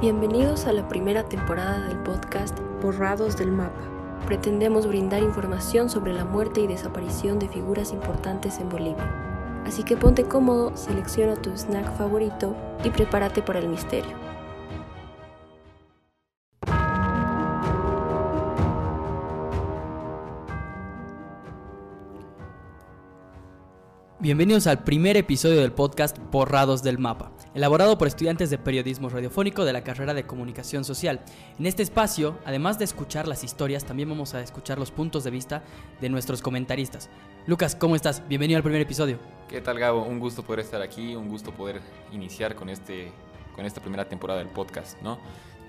Bienvenidos a la primera temporada del podcast Borrados del Mapa. Pretendemos brindar información sobre la muerte y desaparición de figuras importantes en Bolivia. Así que ponte cómodo, selecciona tu snack favorito y prepárate para el misterio. Bienvenidos al primer episodio del podcast Borrados del Mapa, elaborado por estudiantes de periodismo radiofónico de la carrera de comunicación social. En este espacio, además de escuchar las historias, también vamos a escuchar los puntos de vista de nuestros comentaristas. Lucas, ¿cómo estás? Bienvenido al primer episodio. ¿Qué tal, Gabo? Un gusto poder estar aquí, un gusto poder iniciar con, este, con esta primera temporada del podcast, ¿no?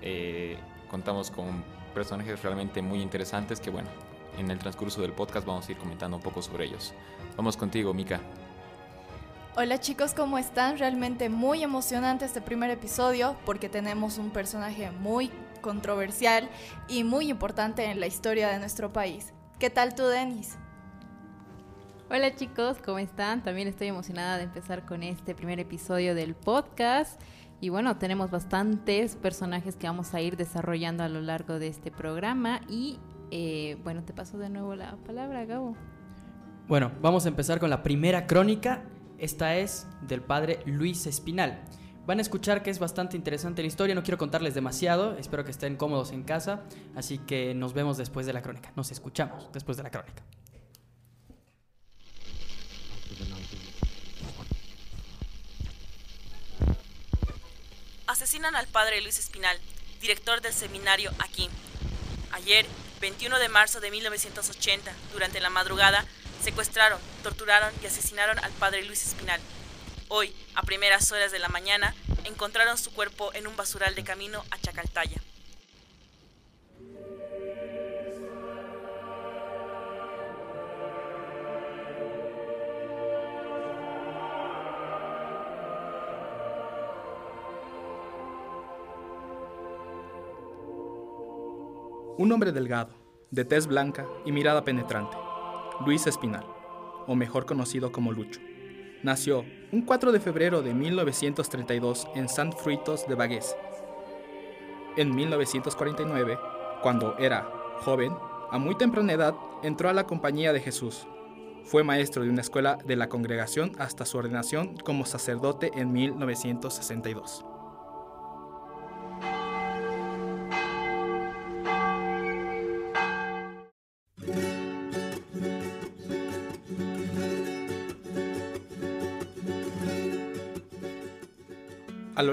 Eh, contamos con personajes realmente muy interesantes que, bueno, en el transcurso del podcast vamos a ir comentando un poco sobre ellos. Vamos contigo, Mika. Hola chicos, ¿cómo están? Realmente muy emocionante este primer episodio porque tenemos un personaje muy controversial y muy importante en la historia de nuestro país. ¿Qué tal tú, Denis? Hola chicos, ¿cómo están? También estoy emocionada de empezar con este primer episodio del podcast. Y bueno, tenemos bastantes personajes que vamos a ir desarrollando a lo largo de este programa. Y eh, bueno, te paso de nuevo la palabra, Gabo. Bueno, vamos a empezar con la primera crónica esta es del padre Luis Espinal. Van a escuchar que es bastante interesante la historia, no quiero contarles demasiado, espero que estén cómodos en casa, así que nos vemos después de la crónica, nos escuchamos después de la crónica. Asesinan al padre Luis Espinal, director del seminario aquí. Ayer, 21 de marzo de 1980, durante la madrugada, Secuestraron, torturaron y asesinaron al padre Luis Espinal. Hoy, a primeras horas de la mañana, encontraron su cuerpo en un basural de camino a Chacaltaya. Un hombre delgado, de tez blanca y mirada penetrante Luis Espinal, o mejor conocido como Lucho. Nació un 4 de febrero de 1932 en San Fruitos de Bagués. En 1949, cuando era joven, a muy temprana edad entró a la Compañía de Jesús. Fue maestro de una escuela de la congregación hasta su ordenación como sacerdote en 1962.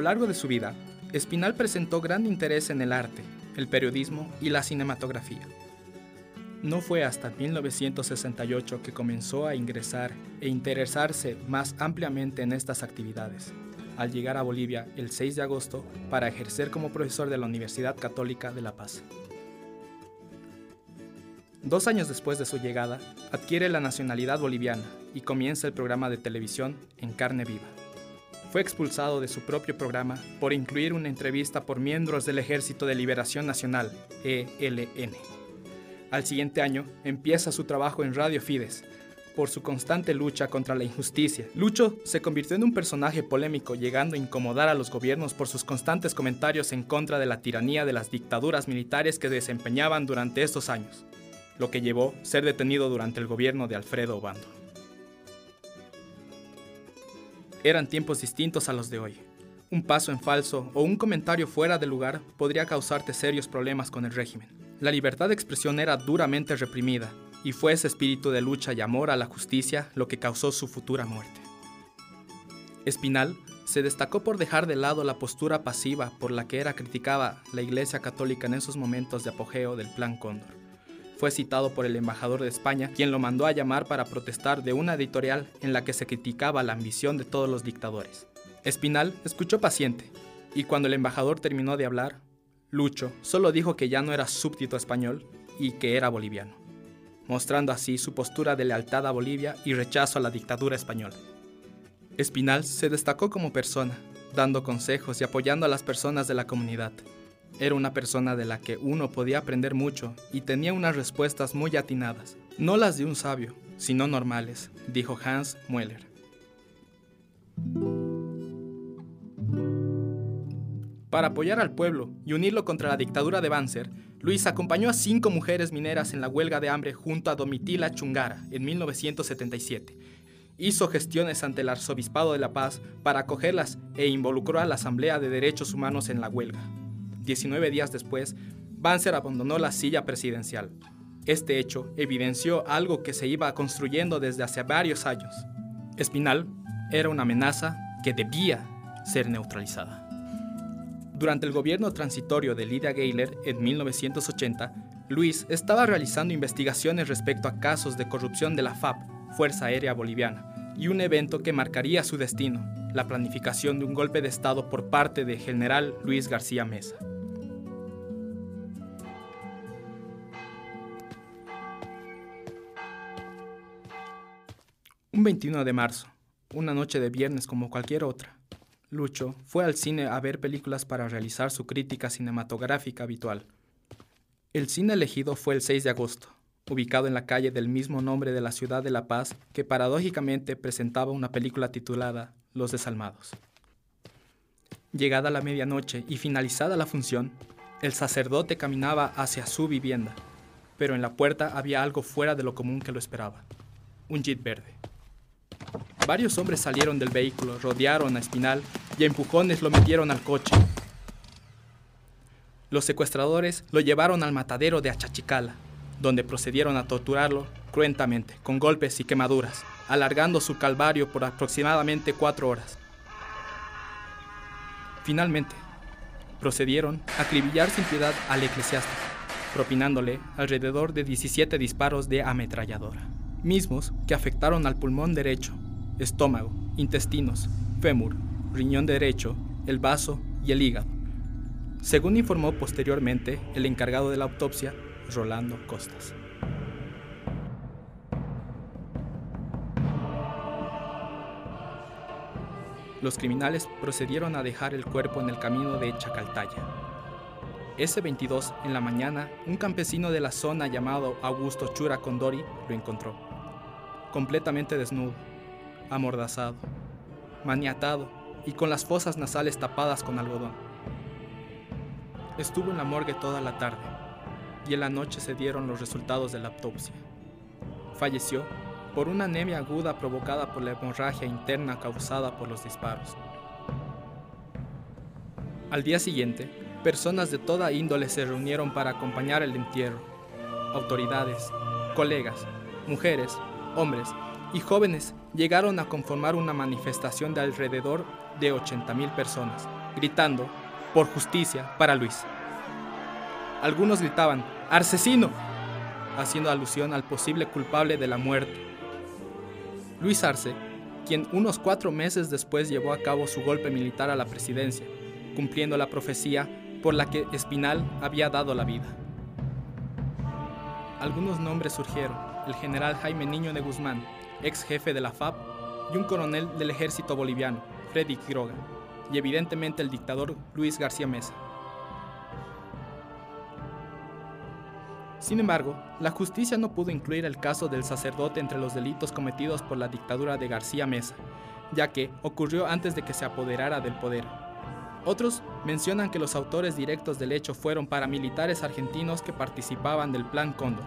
Largo de su vida, Espinal presentó gran interés en el arte, el periodismo y la cinematografía. No fue hasta 1968 que comenzó a ingresar e interesarse más ampliamente en estas actividades, al llegar a Bolivia el 6 de agosto para ejercer como profesor de la Universidad Católica de La Paz. Dos años después de su llegada, adquiere la nacionalidad boliviana y comienza el programa de televisión En Carne Viva expulsado de su propio programa por incluir una entrevista por miembros del Ejército de Liberación Nacional, ELN. Al siguiente año empieza su trabajo en Radio Fides, por su constante lucha contra la injusticia. Lucho se convirtió en un personaje polémico, llegando a incomodar a los gobiernos por sus constantes comentarios en contra de la tiranía de las dictaduras militares que desempeñaban durante estos años, lo que llevó a ser detenido durante el gobierno de Alfredo Obando eran tiempos distintos a los de hoy. Un paso en falso o un comentario fuera de lugar podría causarte serios problemas con el régimen. La libertad de expresión era duramente reprimida, y fue ese espíritu de lucha y amor a la justicia lo que causó su futura muerte. Espinal se destacó por dejar de lado la postura pasiva por la que era criticada la Iglesia Católica en esos momentos de apogeo del Plan Cóndor fue citado por el embajador de España, quien lo mandó a llamar para protestar de una editorial en la que se criticaba la ambición de todos los dictadores. Espinal escuchó paciente, y cuando el embajador terminó de hablar, Lucho solo dijo que ya no era súbdito español y que era boliviano, mostrando así su postura de lealtad a Bolivia y rechazo a la dictadura española. Espinal se destacó como persona, dando consejos y apoyando a las personas de la comunidad. Era una persona de la que uno podía aprender mucho y tenía unas respuestas muy atinadas, no las de un sabio, sino normales, dijo Hans Mueller. Para apoyar al pueblo y unirlo contra la dictadura de Banzer, Luis acompañó a cinco mujeres mineras en la huelga de hambre junto a Domitila Chungara en 1977. Hizo gestiones ante el Arzobispado de La Paz para acogerlas e involucró a la Asamblea de Derechos Humanos en la huelga. 19 días después, Banzer abandonó la silla presidencial. Este hecho evidenció algo que se iba construyendo desde hace varios años. Espinal era una amenaza que debía ser neutralizada. Durante el gobierno transitorio de Lydia Gayler en 1980, Luis estaba realizando investigaciones respecto a casos de corrupción de la FAB, Fuerza Aérea Boliviana, y un evento que marcaría su destino, la planificación de un golpe de Estado por parte de general Luis García Mesa. Un 21 de marzo, una noche de viernes como cualquier otra, Lucho fue al cine a ver películas para realizar su crítica cinematográfica habitual. El cine elegido fue el 6 de agosto, ubicado en la calle del mismo nombre de la ciudad de La Paz, que paradójicamente presentaba una película titulada Los Desalmados. Llegada la medianoche y finalizada la función, el sacerdote caminaba hacia su vivienda, pero en la puerta había algo fuera de lo común que lo esperaba, un jeep verde. Varios hombres salieron del vehículo, rodearon a Espinal y a empujones lo metieron al coche. Los secuestradores lo llevaron al matadero de Achachicala, donde procedieron a torturarlo cruentamente, con golpes y quemaduras, alargando su calvario por aproximadamente cuatro horas. Finalmente, procedieron a acribillar sin piedad al eclesiástico, propinándole alrededor de 17 disparos de ametralladora, mismos que afectaron al pulmón derecho estómago, intestinos, fémur, riñón derecho, el vaso y el hígado. Según informó posteriormente el encargado de la autopsia, Rolando Costas. Los criminales procedieron a dejar el cuerpo en el camino de Chacaltaya. Ese 22 en la mañana, un campesino de la zona llamado Augusto Chura Condori lo encontró, completamente desnudo, amordazado, maniatado y con las fosas nasales tapadas con algodón. Estuvo en la morgue toda la tarde y en la noche se dieron los resultados de la autopsia. Falleció por una anemia aguda provocada por la hemorragia interna causada por los disparos. Al día siguiente, personas de toda índole se reunieron para acompañar el entierro. Autoridades, colegas, mujeres, hombres y jóvenes llegaron a conformar una manifestación de alrededor de 80.000 personas, gritando, por justicia para Luis. Algunos gritaban, ¡Arcesino! haciendo alusión al posible culpable de la muerte. Luis Arce, quien unos cuatro meses después llevó a cabo su golpe militar a la presidencia, cumpliendo la profecía por la que Espinal había dado la vida. Algunos nombres surgieron, el general Jaime Niño de Guzmán, ex jefe de la FAB, y un coronel del ejército boliviano, Freddy Quiroga, y evidentemente el dictador Luis García Mesa. Sin embargo, la justicia no pudo incluir el caso del sacerdote entre los delitos cometidos por la dictadura de García Mesa, ya que ocurrió antes de que se apoderara del poder. Otros mencionan que los autores directos del hecho fueron paramilitares argentinos que participaban del Plan Cóndor,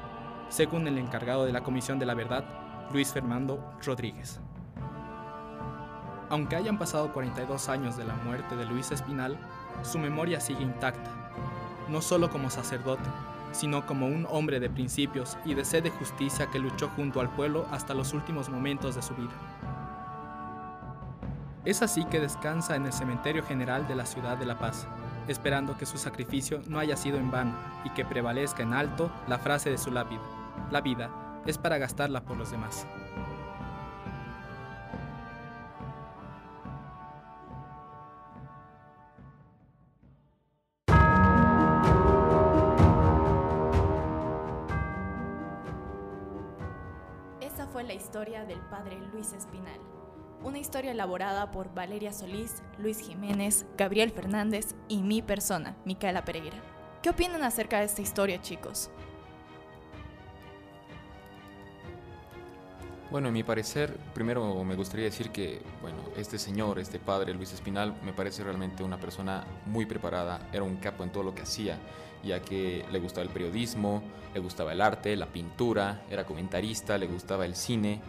según el encargado de la Comisión de la Verdad, Luis Fernando Rodríguez. Aunque hayan pasado 42 años de la muerte de Luis Espinal, su memoria sigue intacta, no solo como sacerdote, sino como un hombre de principios y de sed de justicia que luchó junto al pueblo hasta los últimos momentos de su vida. Es así que descansa en el cementerio general de la ciudad de La Paz, esperando que su sacrificio no haya sido en vano y que prevalezca en alto la frase de su lápida, la vida es para gastarla por los demás. Esa fue la historia del padre Luis Espinal. Una historia elaborada por Valeria Solís, Luis Jiménez, Gabriel Fernández y mi persona, Micaela Pereira. ¿Qué opinan acerca de esta historia, chicos? Bueno, en mi parecer, primero me gustaría decir que, bueno, este señor, este padre, Luis Espinal, me parece realmente una persona muy preparada, era un capo en todo lo que hacía, ya que le gustaba el periodismo, le gustaba el arte, la pintura, era comentarista, le gustaba el cine,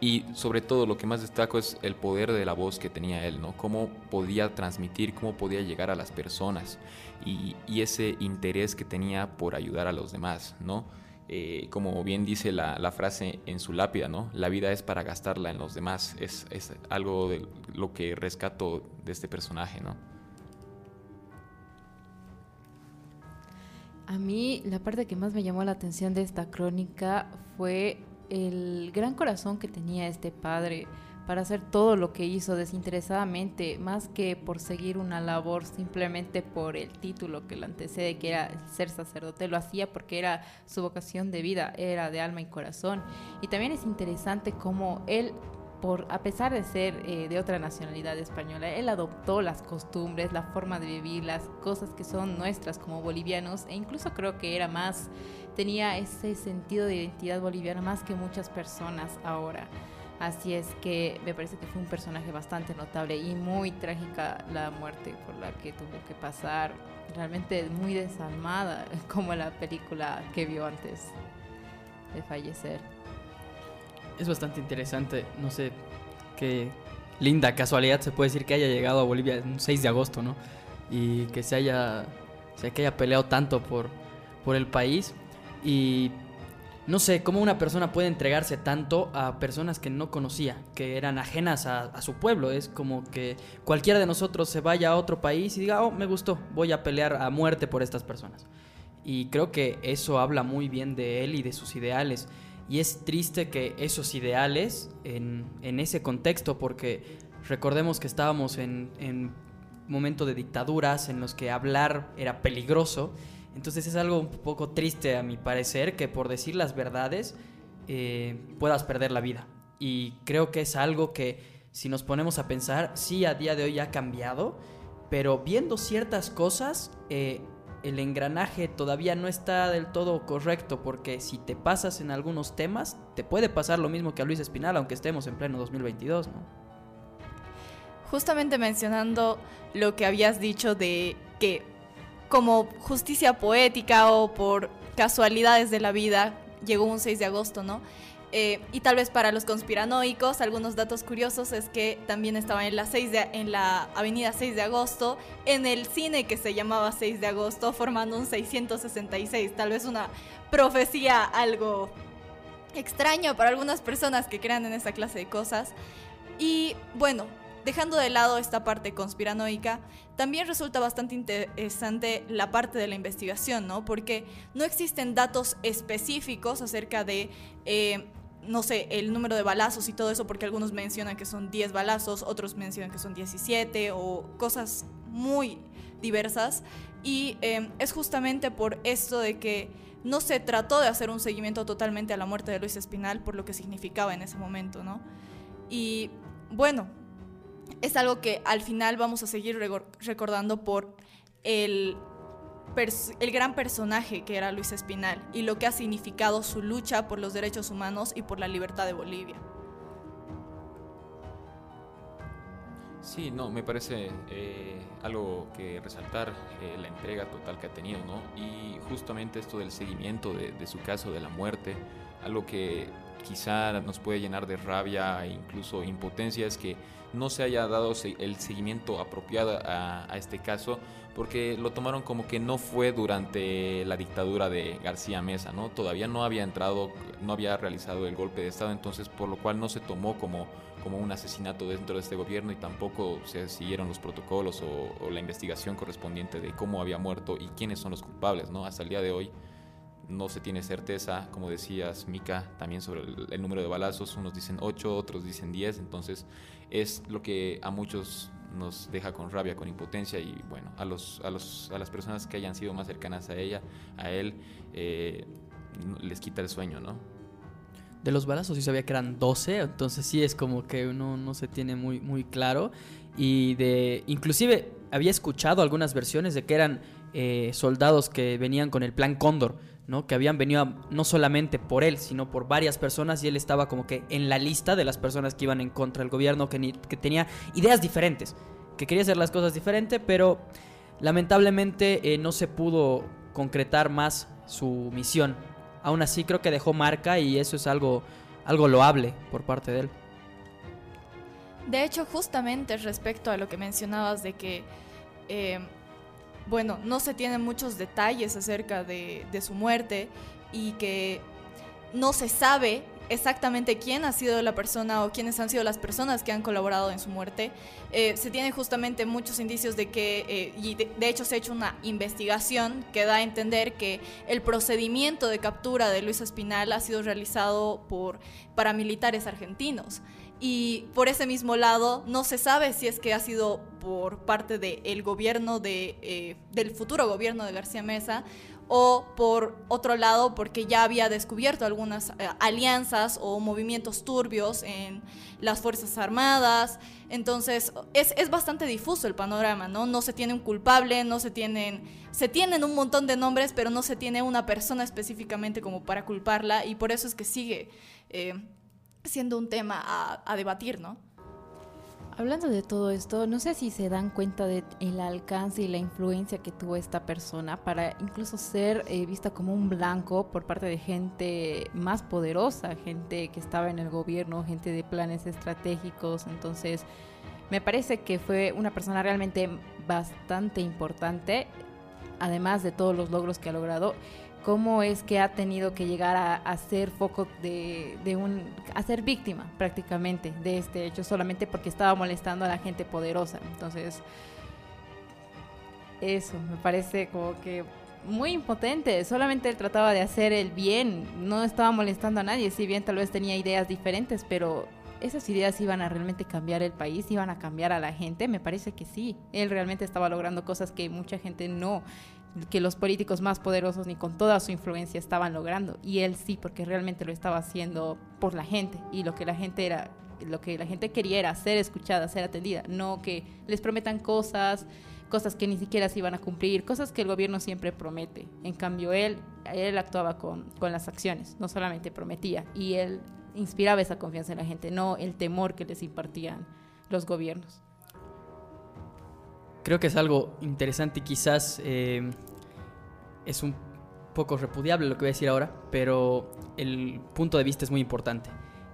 y sobre todo lo que más destaco es el poder de la voz que tenía él, ¿no? Cómo podía transmitir, cómo podía llegar a las personas y, ese interés que tenía por ayudar a los demás, ¿no? Eh, como bien dice la, frase en su lápida, ¿no? La vida es para gastarla en los demás. Es, algo de lo que rescato de este personaje, ¿no? A mí la parte que más me llamó la atención de esta crónica fue el gran corazón que tenía este padre para hacer todo lo que hizo desinteresadamente, más que por seguir una labor simplemente por el título que lo antecede, que era ser sacerdote, lo hacía porque era su vocación de vida, era de alma y corazón. Y también es interesante cómo él por, a pesar de ser eh, de otra nacionalidad española, él adoptó las costumbres, la forma de vivir, las cosas que son nuestras como bolivianos, e incluso creo que era más, tenía ese sentido de identidad boliviana más que muchas personas ahora. Así es que me parece que fue un personaje bastante notable y muy trágica la muerte por la que tuvo que pasar. Realmente muy desalmada, como la película que vio antes de fallecer. Es bastante interesante, no sé qué linda casualidad se puede decir que haya llegado a Bolivia el 6 de agosto, ¿no? Y que se haya, que haya peleado tanto por, por el país. Y no sé, cómo una persona puede entregarse tanto a personas que no conocía, que eran ajenas a, su pueblo. Es como que cualquiera de nosotros se vaya a otro país y diga, oh, me gustó, voy a pelear a muerte por estas personas. Y creo que eso habla muy bien de él y de sus ideales. Y es triste que esos ideales, en, ese contexto, porque recordemos que estábamos en, en momento de dictaduras en los que hablar era peligroso, entonces es algo un poco triste a mi parecer que por decir las verdades eh, puedas perder la vida. Y creo que es algo que si nos ponemos a pensar, sí a día de hoy ha cambiado, pero viendo ciertas cosas, eh, el engranaje todavía no está del todo correcto, porque si te pasas en algunos temas, te puede pasar lo mismo que a Luis Espinal, aunque estemos en pleno 2022, ¿no? Justamente mencionando lo que habías dicho de que como justicia poética o por casualidades de la vida, llegó un 6 de agosto, ¿no? Eh, y tal vez para los conspiranoicos, algunos datos curiosos es que también estaba en la, 6 en la avenida 6 de agosto, en el cine que se llamaba 6 de agosto, formando un 666, tal vez una profecía algo extraño para algunas personas que crean en esa clase de cosas. Y bueno, dejando de lado esta parte conspiranoica, también resulta bastante interesante la parte de la investigación, ¿no? Porque no existen datos específicos acerca de, eh, no sé, el número de balazos y todo eso, porque algunos mencionan que son 10 balazos, otros mencionan que son 17 o cosas muy diversas. Y eh, es justamente por esto de que no se trató de hacer un seguimiento totalmente a la muerte de Luis Espinal por lo que significaba en ese momento, ¿no? Y bueno, es algo que al final vamos a seguir recordando por el, el gran personaje que era Luis Espinal y lo que ha significado su lucha por los derechos humanos y por la libertad de Bolivia. Sí, no, me parece eh, algo que resaltar eh, la entrega total que ha tenido, ¿no? Y justamente esto del seguimiento de, de, su caso, de la muerte, algo que quizá nos puede llenar de rabia e incluso impotencia es que no se haya dado el seguimiento apropiado a, este caso porque lo tomaron como que no fue durante la dictadura de García Mesa, ¿no? Todavía no había entrado, no había realizado el golpe de Estado, entonces por lo cual no se tomó como, como un asesinato dentro de este gobierno y tampoco se siguieron los protocolos o, o la investigación correspondiente de cómo había muerto y quiénes son los culpables, ¿no? Hasta el día de hoy no se tiene certeza, como decías, Mika, también sobre el, número de balazos. Unos dicen 8, otros dicen 10. Entonces, es lo que a muchos nos deja con rabia, con impotencia. Y bueno, a, los, a, los, a las personas que hayan sido más cercanas a ella, a él, eh, les quita el sueño, ¿no? De los balazos sí sabía que eran 12, entonces sí es como que uno no se tiene muy, muy claro. Y de. Inclusive había escuchado algunas versiones de que eran eh, soldados que venían con el plan Cóndor Que habían venido no solamente por él, sino por varias personas y él estaba como que en la lista de las personas que iban en contra del gobierno, que, tenía ideas diferentes, que quería hacer las cosas diferentes, pero lamentablemente eh, no se pudo concretar más su misión. Aún así creo que dejó marca y eso es algo, algo loable por parte de él. De hecho, justamente respecto a lo que mencionabas de que eh, bueno, no se tienen muchos detalles acerca de, su muerte y que no se sabe exactamente quién ha sido la persona o quiénes han sido las personas que han colaborado en su muerte. Eh, se tienen justamente muchos indicios de que, eh, y de, hecho se ha hecho una investigación que da a entender que el procedimiento de captura de Luis Espinal ha sido realizado por paramilitares argentinos y por ese mismo lado no se sabe si es que ha sido por parte del gobierno de, eh, del futuro gobierno de García Mesa o por otro lado porque ya había descubierto algunas eh, alianzas o movimientos turbios en las Fuerzas Armadas. Entonces es, es, bastante difuso el panorama, ¿no? No se tiene un culpable, no se tienen, se tienen un montón de nombres, pero no se tiene una persona específicamente como para culparla y por eso es que sigue. Eh, siendo un tema a, debatir, ¿no? Hablando de todo esto, no sé si se dan cuenta del el alcance y la influencia que tuvo esta persona para incluso ser eh, vista como un blanco por parte de gente más poderosa, gente que estaba en el gobierno, gente de planes estratégicos. Entonces, me parece que fue una persona realmente bastante importante, además de todos los logros que ha logrado cómo es que ha tenido que llegar a, ser foco de, un, a ser víctima prácticamente de este hecho solamente porque estaba molestando a la gente poderosa. Entonces, eso me parece como que muy impotente. Solamente él trataba de hacer el bien, no estaba molestando a nadie. Si bien tal vez tenía ideas diferentes, pero esas ideas iban a realmente cambiar el país, iban a cambiar a la gente. Me parece que sí. Él realmente estaba logrando cosas que mucha gente no que los políticos más poderosos ni con toda su influencia estaban logrando y él sí porque realmente lo estaba haciendo por la gente y lo que la gente era lo que la gente quería era ser escuchada, ser atendida, no que les prometan cosas, cosas que ni siquiera se iban a cumplir, cosas que el gobierno siempre promete. En cambio, él, él actuaba con, con las acciones, no solamente prometía, y él inspiraba esa confianza en la gente, no el temor que les impartían los gobiernos. Creo que es algo interesante y quizás eh, es un poco repudiable lo que voy a decir ahora, pero el punto de vista es muy importante.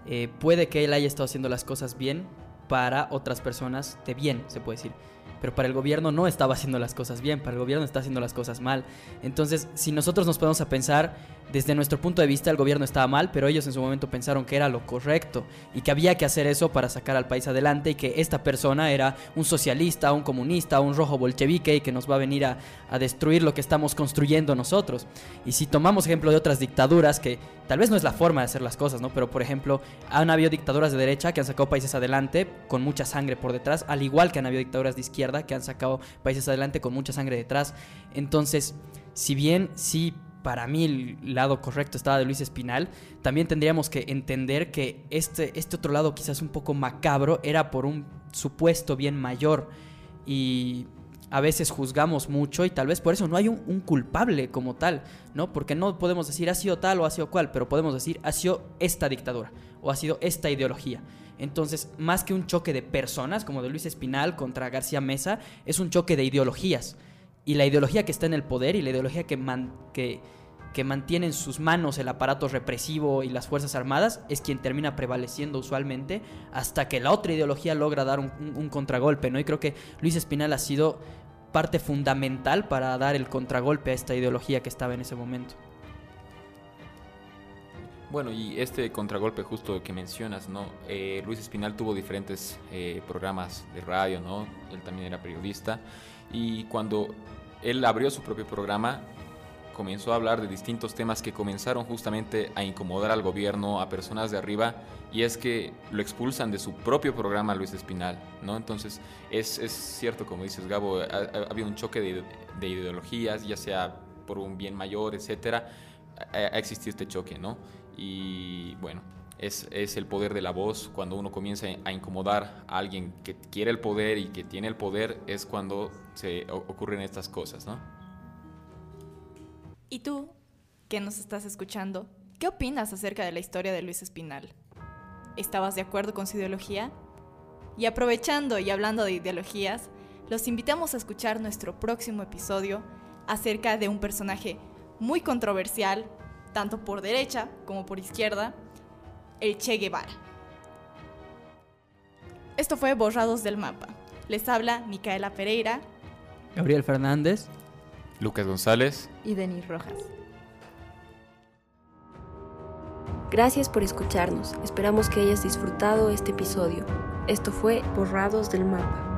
Eh, puede que él haya estado haciendo las cosas bien para otras personas de bien, se puede decir pero para el gobierno no estaba haciendo las cosas bien, para el gobierno está haciendo las cosas mal. Entonces, si nosotros nos podemos a pensar, desde nuestro punto de vista el gobierno estaba mal, pero ellos en su momento pensaron que era lo correcto y que había que hacer eso para sacar al país adelante y que esta persona era un socialista, un comunista, un rojo bolchevique y que nos va a venir a, destruir lo que estamos construyendo nosotros. Y si tomamos ejemplo de otras dictaduras que tal vez no es la forma de hacer las cosas, ¿no? Pero por ejemplo, han habido dictaduras de derecha que han sacado países adelante con mucha sangre por detrás, al igual que han habido dictaduras de izquierda que han sacado países adelante con mucha sangre detrás. Entonces, si bien sí para mí el lado correcto estaba de Luis Espinal, también tendríamos que entender que este, este otro lado quizás un poco macabro era por un supuesto bien mayor y a veces juzgamos mucho y tal vez por eso no hay un, culpable como tal, ¿no? Porque no podemos decir ha sido tal o ha sido cual, pero podemos decir ha sido esta dictadura o ha sido esta ideología. Entonces, más que un choque de personas, como de Luis Espinal contra García Mesa, es un choque de ideologías. Y la ideología que está en el poder y la ideología que, mantiene en sus manos el aparato represivo y las Fuerzas Armadas es quien termina prevaleciendo usualmente hasta que la otra ideología logra dar un, un contragolpe, ¿no? Y creo que Luis Espinal ha sido parte fundamental para dar el contragolpe a esta ideología que estaba en ese momento. Bueno, y este contragolpe justo que mencionas, ¿no? Eh, Luis Espinal tuvo diferentes eh, programas de radio, ¿no? Él también era periodista. Y cuando él abrió su propio programa, comenzó a hablar de distintos temas que comenzaron justamente a incomodar al gobierno, a personas de arriba, y es que lo expulsan de su propio programa Luis Espinal, ¿no? Entonces, es, es cierto, como dices Gabo, ha, habido un choque de, de, ideologías, ya sea por un bien mayor, etcétera, ha, ha existido este choque, ¿no? y bueno, es, es, el poder de la voz. Cuando uno comienza a incomodar a alguien que quiere el poder y que tiene el poder, es cuando se ocurren estas cosas, ¿no? ¿Y tú que nos estás escuchando, ¿qué opinas acerca de la historia de Luis Espinal? ¿Estabas de acuerdo con su ideología? Y aprovechando y hablando de ideologías, los invitamos a escuchar nuestro próximo episodio acerca de un personaje muy controversial, tanto por derecha como por izquierda, el Che Guevara. Esto fue Borrados del Mapa. Les habla Micaela Pereira. Gabriel Fernández. Lucas González. Y Denis Rojas. Gracias por escucharnos. Esperamos que hayas disfrutado este episodio. Esto fue Borrados del Mapa.